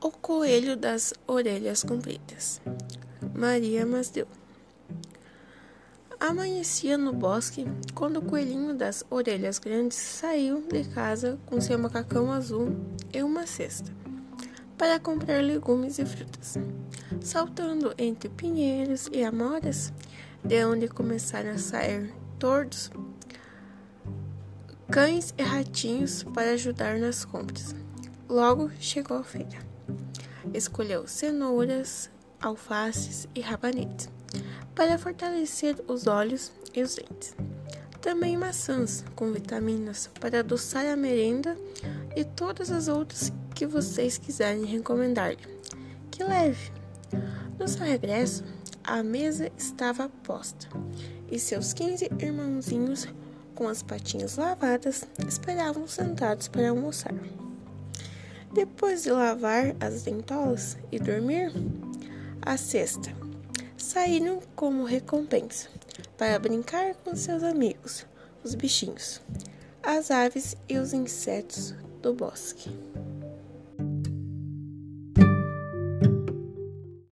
O Coelho das Orelhas Compridas Maria Masdeu Amanhecia no bosque quando o coelhinho das orelhas grandes saiu de casa com seu macacão azul e uma cesta para comprar legumes e frutas. Saltando entre pinheiros e amoras, de onde começaram a sair tordos, cães e ratinhos para ajudar nas compras. Logo chegou a feira. Escolheu cenouras, alfaces e rabanetes para fortalecer os olhos e os dentes. Também maçãs com vitaminas para adoçar a merenda e todas as outras que vocês quiserem recomendar-lhe. Que leve! No seu regresso, a mesa estava posta e seus quinze irmãozinhos, com as patinhas lavadas, esperavam sentados para almoçar. Depois de lavar as dentolas e dormir, a sexta saíram como recompensa para brincar com seus amigos, os bichinhos, as aves e os insetos do bosque.